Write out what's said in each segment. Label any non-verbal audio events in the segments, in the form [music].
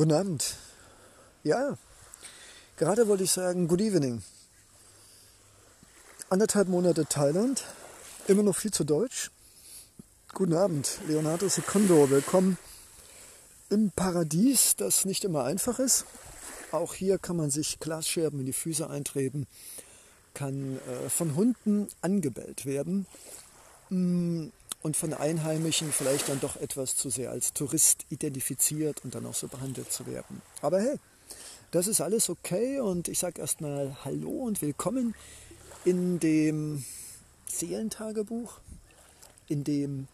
Guten Abend. Ja, gerade wollte ich sagen, good evening. Anderthalb Monate Thailand, immer noch viel zu deutsch. Guten Abend, Leonardo Secondo. Willkommen im Paradies, das nicht immer einfach ist. Auch hier kann man sich Glasscherben in die Füße eintreten, kann äh, von Hunden angebellt werden. Mm, und von Einheimischen vielleicht dann doch etwas zu sehr als Tourist identifiziert und dann auch so behandelt zu werden. Aber hey, das ist alles okay und ich sage erstmal Hallo und willkommen in dem Seelentagebuch, in dem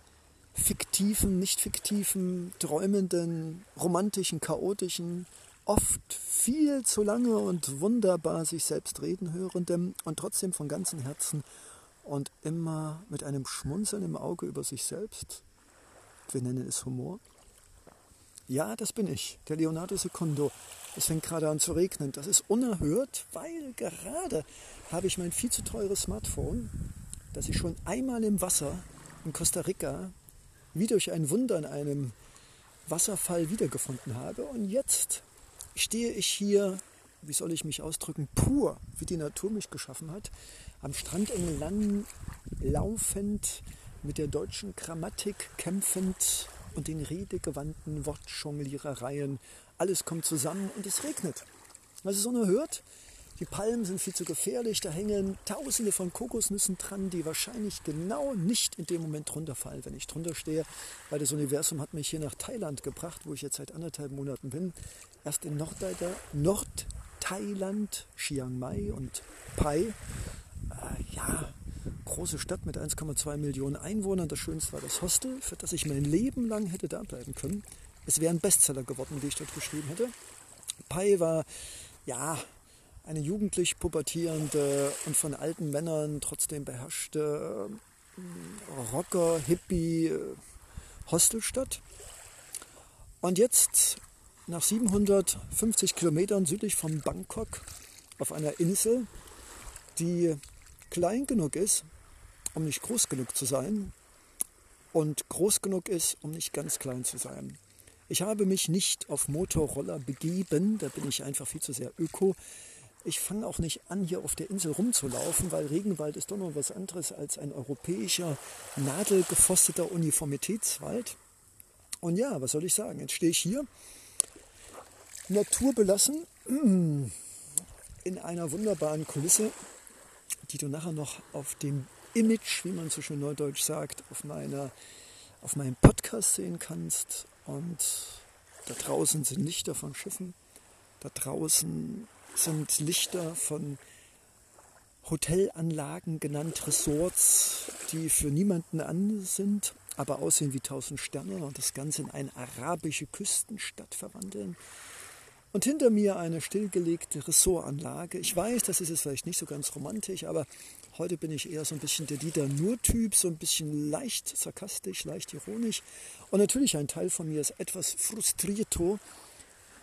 fiktiven, nicht fiktiven, träumenden, romantischen, chaotischen, oft viel zu lange und wunderbar sich selbst reden hörendem und trotzdem von ganzem Herzen und immer mit einem Schmunzeln im Auge über sich selbst. Wir nennen es Humor. Ja, das bin ich, der Leonardo Secondo. Es fängt gerade an zu regnen. Das ist unerhört, weil gerade habe ich mein viel zu teures Smartphone, das ich schon einmal im Wasser in Costa Rica wie durch ein Wunder in einem Wasserfall wiedergefunden habe. Und jetzt stehe ich hier, wie soll ich mich ausdrücken, pur, wie die Natur mich geschaffen hat, am Strand entlang laufend, mit der deutschen Grammatik kämpfend und den redegewandten Wortjonglierereien. Alles kommt zusammen und es regnet. Das ist unerhört. Die Palmen sind viel zu gefährlich, da hängen tausende von Kokosnüssen dran, die wahrscheinlich genau nicht in dem Moment runterfallen, wenn ich drunter stehe, weil das Universum hat mich hier nach Thailand gebracht, wo ich jetzt seit anderthalb Monaten bin. Erst in Nordthailand, Chiang Mai und Pai äh, ja, große Stadt mit 1,2 Millionen Einwohnern. Das Schönste war das Hostel, für das ich mein Leben lang hätte da bleiben können. Es wäre ein Bestseller geworden, wie ich dort geschrieben hätte. Pai war, ja, eine jugendlich pubertierende und von alten Männern trotzdem beherrschte äh, Rocker, Hippie, äh, Hostelstadt. Und jetzt, nach 750 Kilometern südlich von Bangkok, auf einer Insel, die klein genug ist, um nicht groß genug zu sein und groß genug ist, um nicht ganz klein zu sein. Ich habe mich nicht auf Motorroller begeben, da bin ich einfach viel zu sehr öko. Ich fange auch nicht an, hier auf der Insel rumzulaufen, weil Regenwald ist doch noch was anderes als ein europäischer, nadelgefosteter Uniformitätswald. Und ja, was soll ich sagen? Jetzt stehe ich hier, naturbelassen, [clears throat] in einer wunderbaren Kulisse die du nachher noch auf dem Image, wie man so schön neudeutsch sagt, auf, meiner, auf meinem Podcast sehen kannst. Und da draußen sind Lichter von Schiffen, da draußen sind Lichter von Hotelanlagen, genannt Resorts, die für niemanden an sind, aber aussehen wie tausend Sterne und das Ganze in eine arabische Küstenstadt verwandeln. Und hinter mir eine stillgelegte Ressortanlage. Ich weiß, das ist jetzt vielleicht nicht so ganz romantisch, aber heute bin ich eher so ein bisschen der Dieter Nur-Typ, so ein bisschen leicht sarkastisch, leicht ironisch. Und natürlich ein Teil von mir ist etwas frustrierto.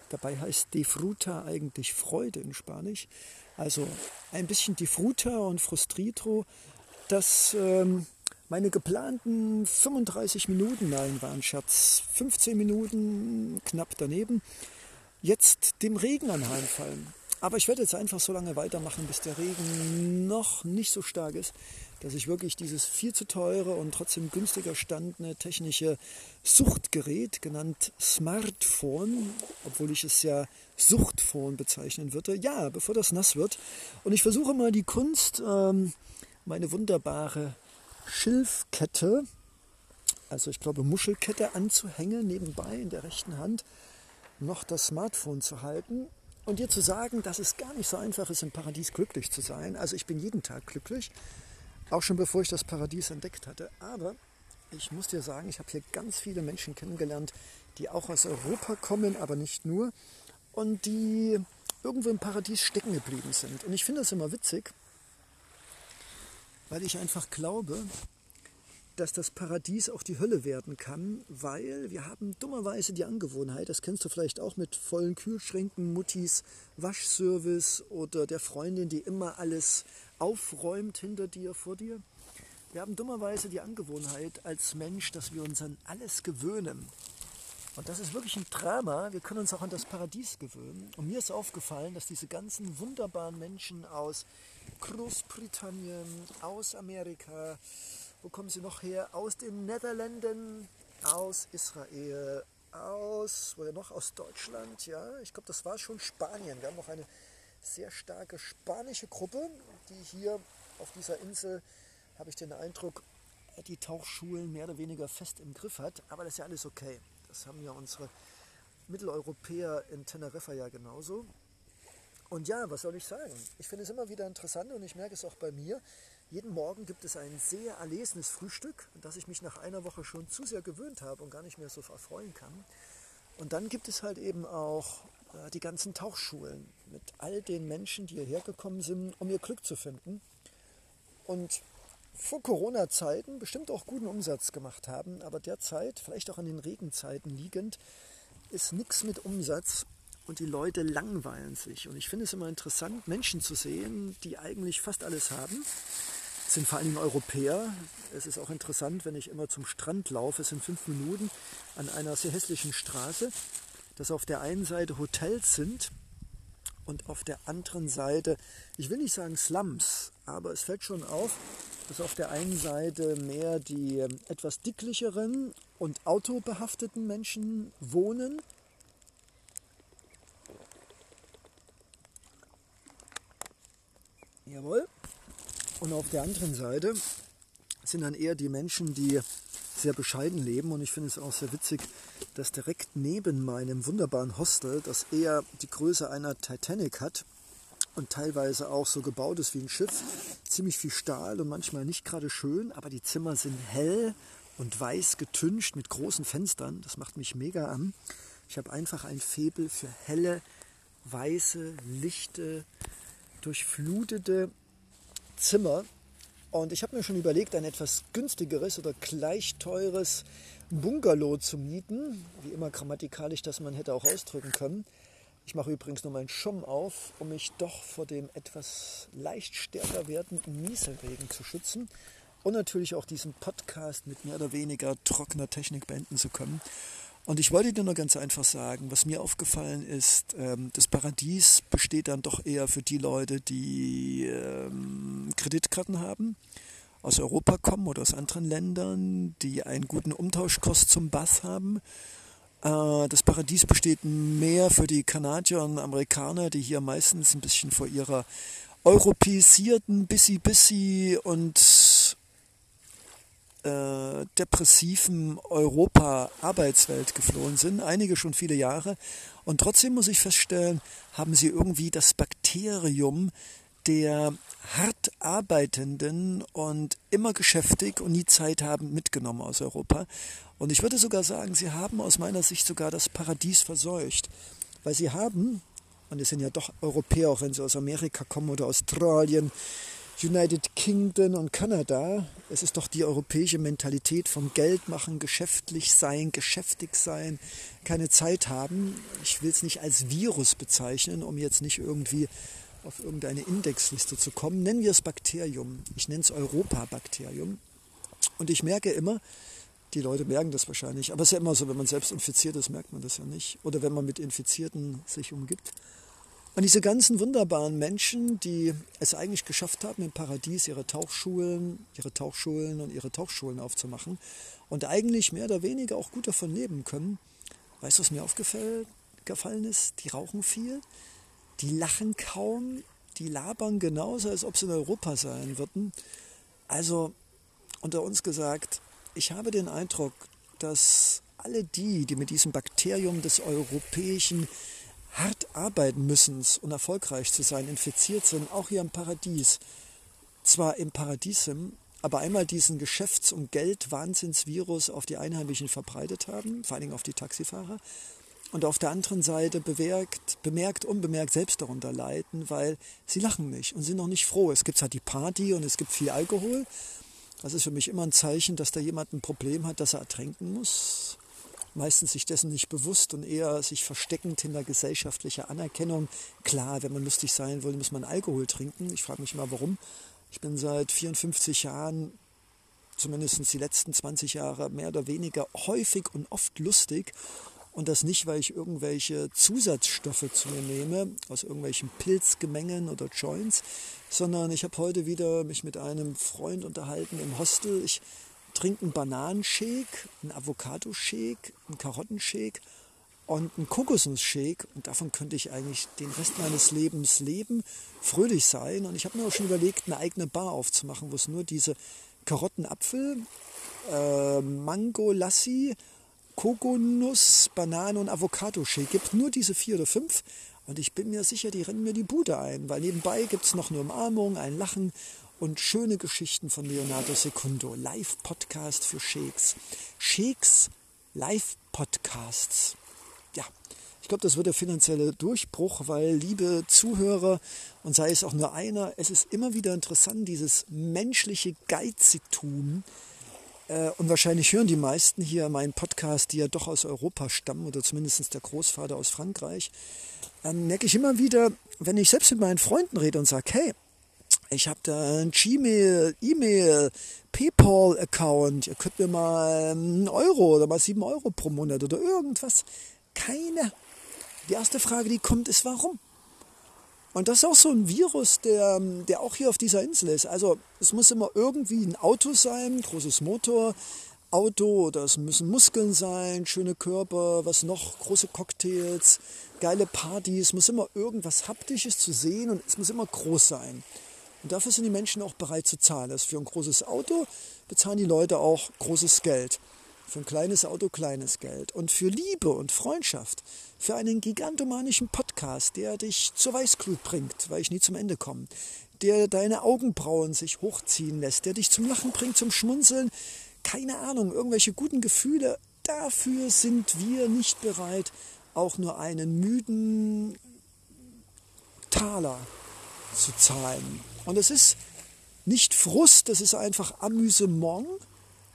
Dabei heißt Defruta eigentlich Freude in Spanisch. Also ein bisschen Defruta und Frustrito, dass ähm, meine geplanten 35 Minuten, nein, waren Schatz, 15 Minuten knapp daneben, jetzt dem Regen anheimfallen. Aber ich werde jetzt einfach so lange weitermachen, bis der Regen noch nicht so stark ist, dass ich wirklich dieses viel zu teure und trotzdem günstiger standene technische Suchtgerät, genannt Smartphone, obwohl ich es ja Suchtphone bezeichnen würde, ja, bevor das nass wird. Und ich versuche mal die Kunst, ähm, meine wunderbare Schilfkette, also ich glaube Muschelkette anzuhängen, nebenbei in der rechten Hand noch das Smartphone zu halten und dir zu sagen, dass es gar nicht so einfach ist, im Paradies glücklich zu sein. Also ich bin jeden Tag glücklich, auch schon bevor ich das Paradies entdeckt hatte. Aber ich muss dir sagen, ich habe hier ganz viele Menschen kennengelernt, die auch aus Europa kommen, aber nicht nur, und die irgendwo im Paradies stecken geblieben sind. Und ich finde das immer witzig, weil ich einfach glaube, dass das Paradies auch die Hölle werden kann, weil wir haben dummerweise die Angewohnheit, das kennst du vielleicht auch mit vollen Kühlschränken, Muttis Waschservice oder der Freundin, die immer alles aufräumt hinter dir, vor dir. Wir haben dummerweise die Angewohnheit als Mensch, dass wir uns an alles gewöhnen. Und das ist wirklich ein Drama. Wir können uns auch an das Paradies gewöhnen. Und mir ist aufgefallen, dass diese ganzen wunderbaren Menschen aus Großbritannien, aus Amerika, wo kommen sie noch her? Aus den Niederlanden, aus Israel, aus, woher noch? Aus Deutschland, ja. Ich glaube, das war schon Spanien. Wir haben noch eine sehr starke spanische Gruppe, die hier auf dieser Insel, habe ich den Eindruck, die Tauchschulen mehr oder weniger fest im Griff hat. Aber das ist ja alles okay. Das haben ja unsere Mitteleuropäer in Teneriffa ja genauso. Und ja, was soll ich sagen? Ich finde es immer wieder interessant und ich merke es auch bei mir. Jeden Morgen gibt es ein sehr erlesenes Frühstück, das ich mich nach einer Woche schon zu sehr gewöhnt habe und gar nicht mehr so erfreuen kann. Und dann gibt es halt eben auch äh, die ganzen Tauchschulen mit all den Menschen, die hierher gekommen sind, um ihr Glück zu finden. Und vor Corona-Zeiten bestimmt auch guten Umsatz gemacht haben, aber derzeit, vielleicht auch an den Regenzeiten liegend, ist nichts mit Umsatz und die Leute langweilen sich. Und ich finde es immer interessant, Menschen zu sehen, die eigentlich fast alles haben, sind vor allen Dingen Europäer. Es ist auch interessant, wenn ich immer zum Strand laufe, es sind fünf Minuten an einer sehr hässlichen Straße, dass auf der einen Seite Hotels sind und auf der anderen Seite, ich will nicht sagen Slums, aber es fällt schon auf, dass auf der einen Seite mehr die ähm, etwas dicklicheren und autobehafteten Menschen wohnen. Jawohl. Und auf der anderen Seite sind dann eher die Menschen, die sehr bescheiden leben. Und ich finde es auch sehr witzig, dass direkt neben meinem wunderbaren Hostel, das eher die Größe einer Titanic hat und teilweise auch so gebaut ist wie ein Schiff, ziemlich viel Stahl und manchmal nicht gerade schön, aber die Zimmer sind hell und weiß getüncht mit großen Fenstern. Das macht mich mega an. Ich habe einfach ein Febel für helle, weiße, lichte, durchflutete Zimmer. Und ich habe mir schon überlegt, ein etwas günstigeres oder gleich teures Bungalow zu mieten. Wie immer grammatikalisch, dass man hätte auch ausdrücken können. Ich mache übrigens nur meinen Schirm auf, um mich doch vor dem etwas leicht stärker werdenden Nieselregen zu schützen und natürlich auch diesen Podcast mit mehr oder weniger trockener Technik beenden zu können. Und ich wollte dir nur ganz einfach sagen, was mir aufgefallen ist, ähm, das Paradies besteht dann doch eher für die Leute, die ähm, Kreditkarten haben, aus Europa kommen oder aus anderen Ländern, die einen guten Umtauschkurs zum Bass haben. Äh, das Paradies besteht mehr für die Kanadier und Amerikaner, die hier meistens ein bisschen vor ihrer europäisierten, busy und äh, depressiven Europa-Arbeitswelt geflohen sind, einige schon viele Jahre. Und trotzdem muss ich feststellen, haben sie irgendwie das Bakterium der hart arbeitenden und immer geschäftig und nie Zeit haben mitgenommen aus Europa. Und ich würde sogar sagen, sie haben aus meiner Sicht sogar das Paradies verseucht, weil sie haben, und es sind ja doch Europäer, auch wenn sie aus Amerika kommen oder Australien, United Kingdom und Kanada, es ist doch die europäische Mentalität vom Geld machen, geschäftlich sein, geschäftig sein, keine Zeit haben. Ich will es nicht als Virus bezeichnen, um jetzt nicht irgendwie auf irgendeine Indexliste zu kommen. Nennen wir es Bakterium. Ich nenne es Europa-Bakterium. Und ich merke immer, die Leute merken das wahrscheinlich, aber es ist ja immer so, wenn man selbst infiziert ist, merkt man das ja nicht. Oder wenn man mit Infizierten sich umgibt. Und diese ganzen wunderbaren Menschen, die es eigentlich geschafft haben, im Paradies ihre Tauchschulen, ihre Tauchschulen und ihre Tauchschulen aufzumachen und eigentlich mehr oder weniger auch gut davon leben können. Weißt du, was mir aufgefallen ist? Die rauchen viel, die lachen kaum, die labern genauso, als ob sie in Europa sein würden. Also unter uns gesagt, ich habe den Eindruck, dass alle die, die mit diesem Bakterium des europäischen hart arbeiten müssen, um erfolgreich zu sein, infiziert sind, auch hier im Paradies. Zwar im Paradies sind, aber einmal diesen Geschäfts- und Geldwahnsinnsvirus auf die Einheimischen verbreitet haben, vor allen Dingen auf die Taxifahrer, und auf der anderen Seite bemerkt, bemerkt, unbemerkt selbst darunter leiden, weil sie lachen nicht und sind noch nicht froh. Es gibt halt die Party und es gibt viel Alkohol. Das ist für mich immer ein Zeichen, dass da jemand ein Problem hat, dass er ertränken muss meistens sich dessen nicht bewusst und eher sich versteckend hinter gesellschaftlicher Anerkennung. Klar, wenn man lustig sein will, muss man Alkohol trinken. Ich frage mich mal, warum. Ich bin seit 54 Jahren, zumindest die letzten 20 Jahre, mehr oder weniger häufig und oft lustig. Und das nicht, weil ich irgendwelche Zusatzstoffe zu mir nehme, aus irgendwelchen Pilzgemengen oder Joints, sondern ich habe heute wieder mich mit einem Freund unterhalten im Hostel. Ich trinke einen Bananenshake, einen Avocado-Shake, einen Karottenshake und einen Kokosnuss-Shake. Und davon könnte ich eigentlich den Rest meines Lebens leben, fröhlich sein. Und ich habe mir auch schon überlegt, eine eigene Bar aufzumachen, wo es nur diese Karottenapfel, äh, Mango Lassi, Kokonuss, Banane und Avocado-Shake gibt. Nur diese vier oder fünf. Und ich bin mir sicher, die rennen mir die Bude ein, weil nebenbei gibt es noch eine Umarmung, ein Lachen und schöne Geschichten von Leonardo Secundo. Live-Podcast für Shakes. Shakes Live-Podcasts. Ja, ich glaube, das wird der finanzielle Durchbruch, weil, liebe Zuhörer, und sei es auch nur einer, es ist immer wieder interessant, dieses menschliche Geizigtum, äh, und wahrscheinlich hören die meisten hier meinen Podcast, die ja doch aus Europa stammen oder zumindest der Großvater aus Frankreich. Dann merke ich immer wieder, wenn ich selbst mit meinen Freunden rede und sage, hey, ich habe da ein Gmail, E-Mail, PayPal-Account, ihr könnt mir mal einen Euro oder mal sieben Euro pro Monat oder irgendwas. Keine. Die erste Frage, die kommt, ist warum? Und das ist auch so ein Virus, der, der auch hier auf dieser Insel ist. Also es muss immer irgendwie ein Auto sein, großes Motor, Auto es müssen Muskeln sein, schöne Körper, was noch, große Cocktails, geile Partys, es muss immer irgendwas Haptisches zu sehen und es muss immer groß sein. Und dafür sind die Menschen auch bereit zu zahlen. Also für ein großes Auto bezahlen die Leute auch großes Geld. Für ein kleines Auto kleines Geld. Und für Liebe und Freundschaft, für einen gigantomanischen Podcast, der dich zur Weißglut bringt, weil ich nie zum Ende komme, der deine Augenbrauen sich hochziehen lässt, der dich zum Lachen bringt, zum Schmunzeln, keine Ahnung, irgendwelche guten Gefühle, dafür sind wir nicht bereit, auch nur einen müden Taler zu zahlen. Und es ist nicht Frust, das ist einfach Amüsement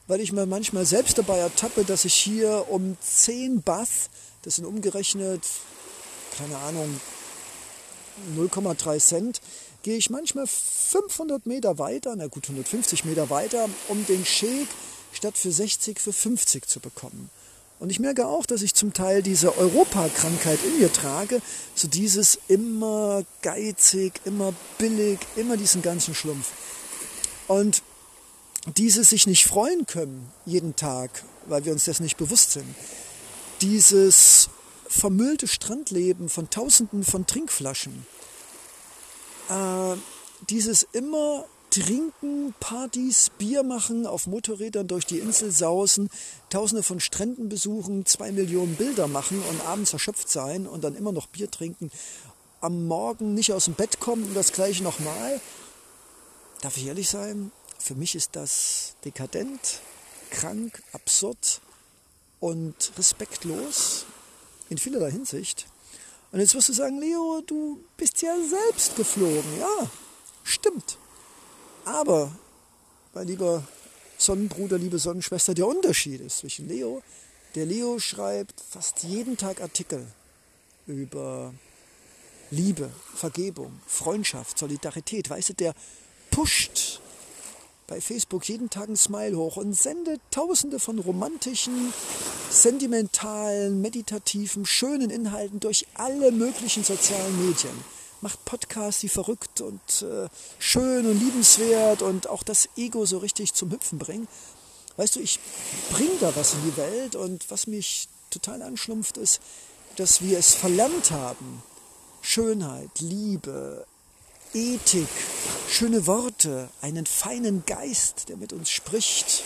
weil ich mir manchmal selbst dabei ertappe, dass ich hier um 10 Bath, das sind umgerechnet, keine Ahnung, 0,3 Cent, gehe ich manchmal 500 Meter weiter, na gut 150 Meter weiter, um den Shake statt für 60 für 50 zu bekommen. Und ich merke auch, dass ich zum Teil diese Europakrankheit in mir trage, so dieses immer geizig, immer billig, immer diesen ganzen Schlumpf. Und diese sich nicht freuen können jeden Tag, weil wir uns das nicht bewusst sind. Dieses vermüllte Strandleben von Tausenden von Trinkflaschen. Äh, dieses immer Trinken, Partys, Bier machen, auf Motorrädern durch die Insel sausen, Tausende von Stränden besuchen, zwei Millionen Bilder machen und abends erschöpft sein und dann immer noch Bier trinken, am Morgen nicht aus dem Bett kommen und das gleiche nochmal. Darf ich ehrlich sein? Für mich ist das dekadent, krank, absurd und respektlos in vielerlei Hinsicht. Und jetzt wirst du sagen, Leo, du bist ja selbst geflogen. Ja, stimmt. Aber, mein lieber Sonnenbruder, liebe Sonnenschwester, der Unterschied ist zwischen Leo, der Leo schreibt fast jeden Tag Artikel über Liebe, Vergebung, Freundschaft, Solidarität. Weißt du, der pusht bei Facebook jeden Tag ein Smile hoch und sendet tausende von romantischen, sentimentalen, meditativen, schönen Inhalten durch alle möglichen sozialen Medien. Macht Podcasts, die verrückt und äh, schön und liebenswert und auch das Ego so richtig zum Hüpfen bringen. Weißt du, ich bringe da was in die Welt und was mich total anschlumpft ist, dass wir es verlernt haben, Schönheit, Liebe, Ethik, schöne Worte, einen feinen Geist, der mit uns spricht.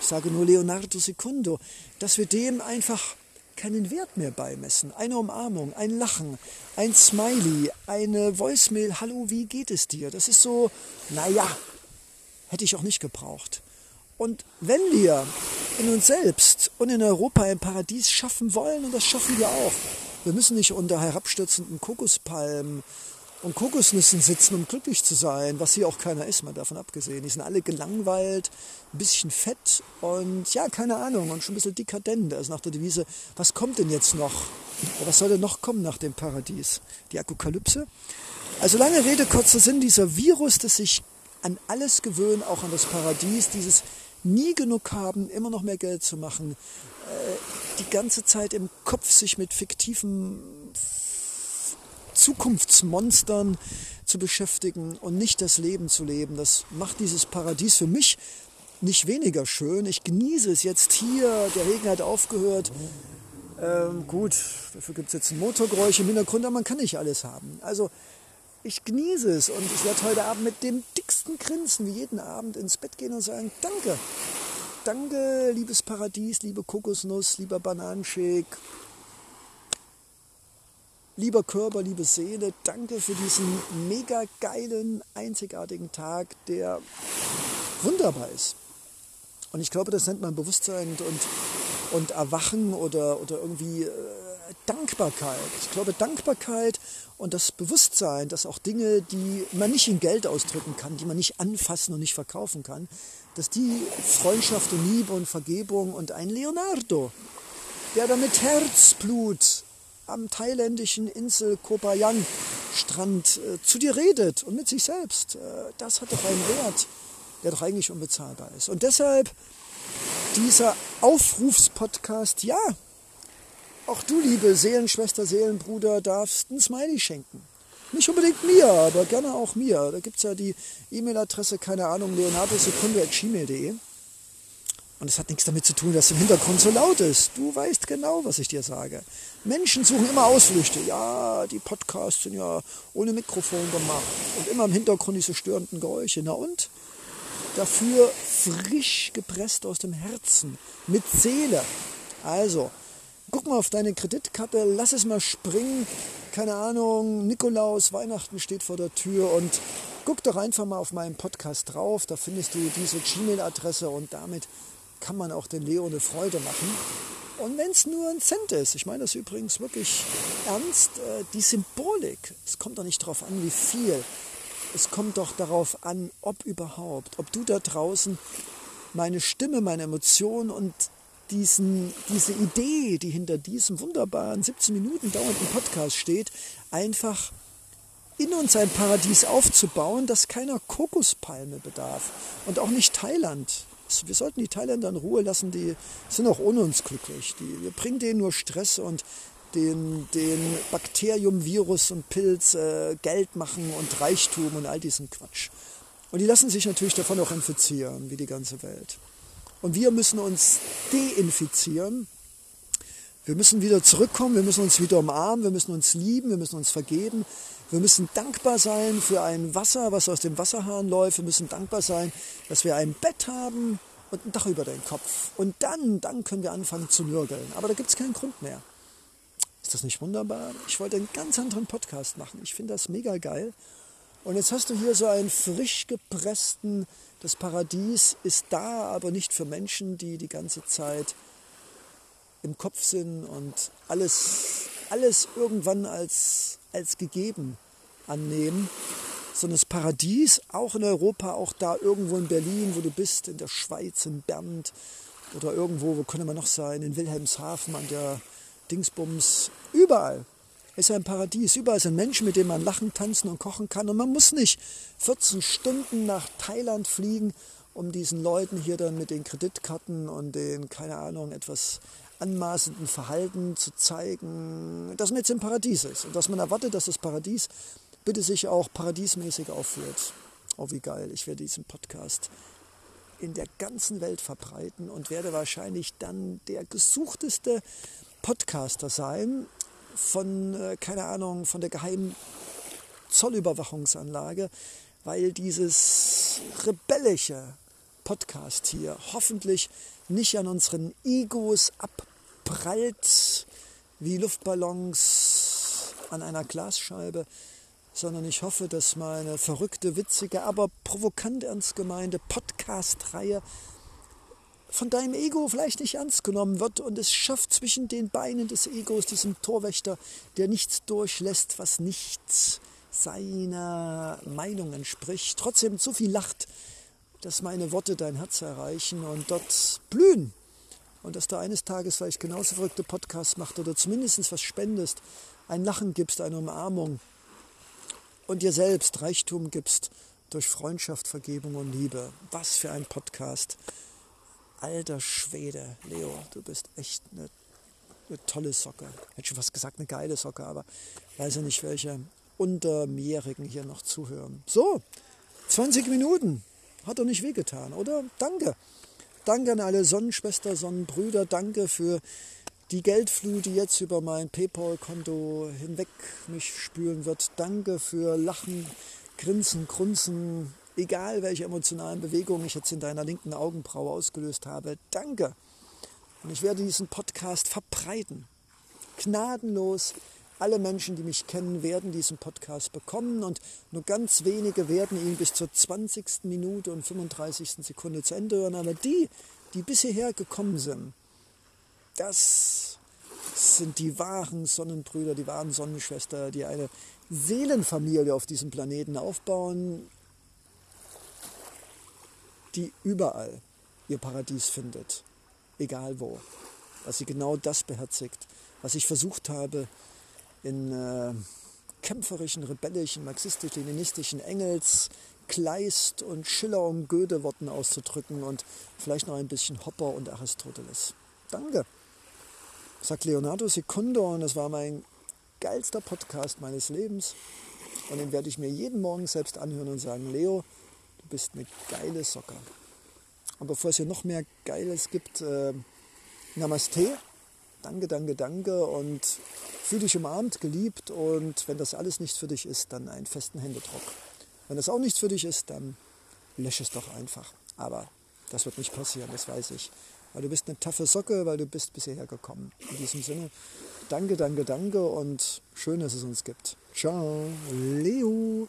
Ich sage nur Leonardo Secundo, dass wir dem einfach keinen Wert mehr beimessen. Eine Umarmung, ein Lachen, ein Smiley, eine Voicemail, hallo, wie geht es dir? Das ist so, naja, hätte ich auch nicht gebraucht. Und wenn wir in uns selbst und in Europa ein Paradies schaffen wollen, und das schaffen wir auch, wir müssen nicht unter herabstürzenden Kokospalmen und Kokosnüssen sitzen, um glücklich zu sein, was hier auch keiner ist, mal davon abgesehen. Die sind alle gelangweilt, ein bisschen fett und ja, keine Ahnung, und schon ein bisschen dekadent. Also nach der Devise, was kommt denn jetzt noch? Was soll denn noch kommen nach dem Paradies? Die Apokalypse? Also lange Rede, kurzer Sinn, dieser Virus, das sich an alles gewöhnt, auch an das Paradies, dieses nie genug haben, immer noch mehr Geld zu machen, äh, die ganze Zeit im Kopf sich mit fiktiven Zukunftsmonstern zu beschäftigen und nicht das Leben zu leben. Das macht dieses Paradies für mich nicht weniger schön. Ich genieße es jetzt hier. Der Regen hat aufgehört. Ähm, gut, dafür gibt es jetzt ein Motorgeräusch im Hintergrund, aber man kann nicht alles haben. Also ich genieße es und ich werde heute Abend mit dem dicksten Grinsen wie jeden Abend ins Bett gehen und sagen, danke. Danke, liebes Paradies, liebe Kokosnuss, lieber Bananenshake, lieber Körper, liebe Seele, danke für diesen mega geilen, einzigartigen Tag, der wunderbar ist. Und ich glaube, das nennt man Bewusstsein und, und Erwachen oder, oder irgendwie äh, Dankbarkeit. Ich glaube, Dankbarkeit und das Bewusstsein, dass auch Dinge, die man nicht in Geld ausdrücken kann, die man nicht anfassen und nicht verkaufen kann, dass die Freundschaft und Liebe und Vergebung und ein Leonardo, der da mit Herzblut am thailändischen Insel Kopayan Strand äh, zu dir redet und mit sich selbst, äh, das hat doch einen Wert der doch eigentlich unbezahlbar ist. Und deshalb dieser Aufrufspodcast, ja, auch du, liebe Seelenschwester, Seelenbruder, darfst ein Smiley schenken. Nicht unbedingt mir, aber gerne auch mir. Da gibt es ja die E-Mail-Adresse, keine Ahnung, leonardosekunde.gmail.de. Und es hat nichts damit zu tun, dass im Hintergrund so laut ist. Du weißt genau, was ich dir sage. Menschen suchen immer Ausflüchte. Ja, die Podcasts sind ja ohne Mikrofon gemacht. Und immer im Hintergrund diese störenden Geräusche. Na und? dafür frisch gepresst aus dem Herzen, mit Seele. Also, guck mal auf deine Kreditkarte, lass es mal springen. Keine Ahnung, Nikolaus, Weihnachten steht vor der Tür und guck doch einfach mal auf meinen Podcast drauf. Da findest du diese Gmail-Adresse und damit kann man auch den Leo eine Freude machen. Und wenn es nur ein Cent ist, ich meine das übrigens wirklich ernst, äh, die Symbolik, es kommt doch nicht darauf an, wie viel es kommt doch darauf an, ob überhaupt, ob du da draußen meine Stimme, meine Emotionen und diesen, diese Idee, die hinter diesem wunderbaren 17 Minuten dauernden Podcast steht, einfach in uns ein Paradies aufzubauen, das keiner Kokospalme bedarf und auch nicht Thailand. Wir sollten die Thailänder in Ruhe lassen, die sind auch ohne uns glücklich. Die, wir bringen denen nur Stress und den, den Bakterium, Virus und Pilz äh, Geld machen und Reichtum und all diesen Quatsch. Und die lassen sich natürlich davon auch infizieren, wie die ganze Welt. Und wir müssen uns deinfizieren. Wir müssen wieder zurückkommen, wir müssen uns wieder umarmen, wir müssen uns lieben, wir müssen uns vergeben. Wir müssen dankbar sein für ein Wasser, was aus dem Wasserhahn läuft. Wir müssen dankbar sein, dass wir ein Bett haben und ein Dach über den Kopf. Und dann, dann können wir anfangen zu nörgeln. Aber da gibt es keinen Grund mehr. Ist das nicht wunderbar? Ich wollte einen ganz anderen Podcast machen. Ich finde das mega geil. Und jetzt hast du hier so einen frisch gepressten, das Paradies ist da, aber nicht für Menschen, die die ganze Zeit im Kopf sind und alles, alles irgendwann als, als gegeben annehmen. Sondern das Paradies, auch in Europa, auch da irgendwo in Berlin, wo du bist, in der Schweiz, in Bern oder irgendwo, wo könnte man noch sein, in Wilhelmshaven an der Dingsbums, überall ist ein Paradies. Überall sind Menschen, mit denen man lachen, tanzen und kochen kann. Und man muss nicht 14 Stunden nach Thailand fliegen, um diesen Leuten hier dann mit den Kreditkarten und den, keine Ahnung, etwas anmaßenden Verhalten zu zeigen, dass man jetzt im Paradies ist. Und dass man erwartet, dass das Paradies bitte sich auch paradiesmäßig aufführt. Oh, wie geil. Ich werde diesen Podcast in der ganzen Welt verbreiten und werde wahrscheinlich dann der gesuchteste Podcaster sein von, äh, keine Ahnung, von der geheimen Zollüberwachungsanlage, weil dieses rebellische Podcast hier hoffentlich nicht an unseren Egos abprallt wie Luftballons an einer Glasscheibe, sondern ich hoffe, dass meine verrückte, witzige, aber provokant ernst gemeinte Podcast-Reihe von deinem Ego vielleicht nicht ernst genommen wird und es schafft zwischen den Beinen des Egos, diesem Torwächter, der nichts durchlässt, was nicht seiner Meinung entspricht, trotzdem so viel lacht, dass meine Worte dein Herz erreichen und dort blühen. Und dass du eines Tages vielleicht genauso verrückte Podcasts macht oder zumindest was spendest, ein Lachen gibst, eine Umarmung und dir selbst Reichtum gibst durch Freundschaft, Vergebung und Liebe. Was für ein Podcast. Alter Schwede, Leo, du bist echt eine eine tolle Socke. Hätte schon fast gesagt, eine geile Socke, aber weiß ja nicht, welche Untermeerigen hier noch zuhören. So, 20 Minuten. Hat doch nicht wehgetan, oder? Danke. Danke an alle Sonnenschwester, Sonnenbrüder. Danke für die Geldflut, die jetzt über mein PayPal-Konto hinweg mich spülen wird. Danke für Lachen, Grinsen, Grunzen, egal welche emotionalen Bewegungen ich jetzt in deiner linken Augenbraue ausgelöst habe. Danke. Und ich werde diesen Podcast verbreiten. Gnadenlos. Alle Menschen, die mich kennen, werden diesen Podcast bekommen und nur ganz wenige werden ihn bis zur 20. Minute und 35. Sekunde zu Ende hören. Aber die, die bis hierher gekommen sind, das sind die wahren Sonnenbrüder, die wahren Sonnenschwester, die eine Seelenfamilie auf diesem Planeten aufbauen, die überall ihr Paradies findet, egal wo. Dass sie genau das beherzigt, was ich versucht habe, in äh, kämpferischen, rebellischen, marxistisch-leninistischen Engels, Kleist und Schiller und Goethe Worten auszudrücken und vielleicht noch ein bisschen Hopper und Aristoteles. Danke sagt Leonardo Secundo und das war mein geilster Podcast meines Lebens. Und den werde ich mir jeden Morgen selbst anhören und sagen, Leo, du bist eine geile Socke. Und bevor es hier noch mehr Geiles gibt, äh, Namaste, danke, danke, danke und fühl dich umarmt, geliebt und wenn das alles nichts für dich ist, dann einen festen Händedruck. Wenn das auch nichts für dich ist, dann lösch es doch einfach. Aber das wird nicht passieren, das weiß ich weil du bist eine taffe Socke, weil du bist bisher gekommen. In diesem Sinne, danke, danke, danke und schön, dass es uns gibt. Ciao, Leo.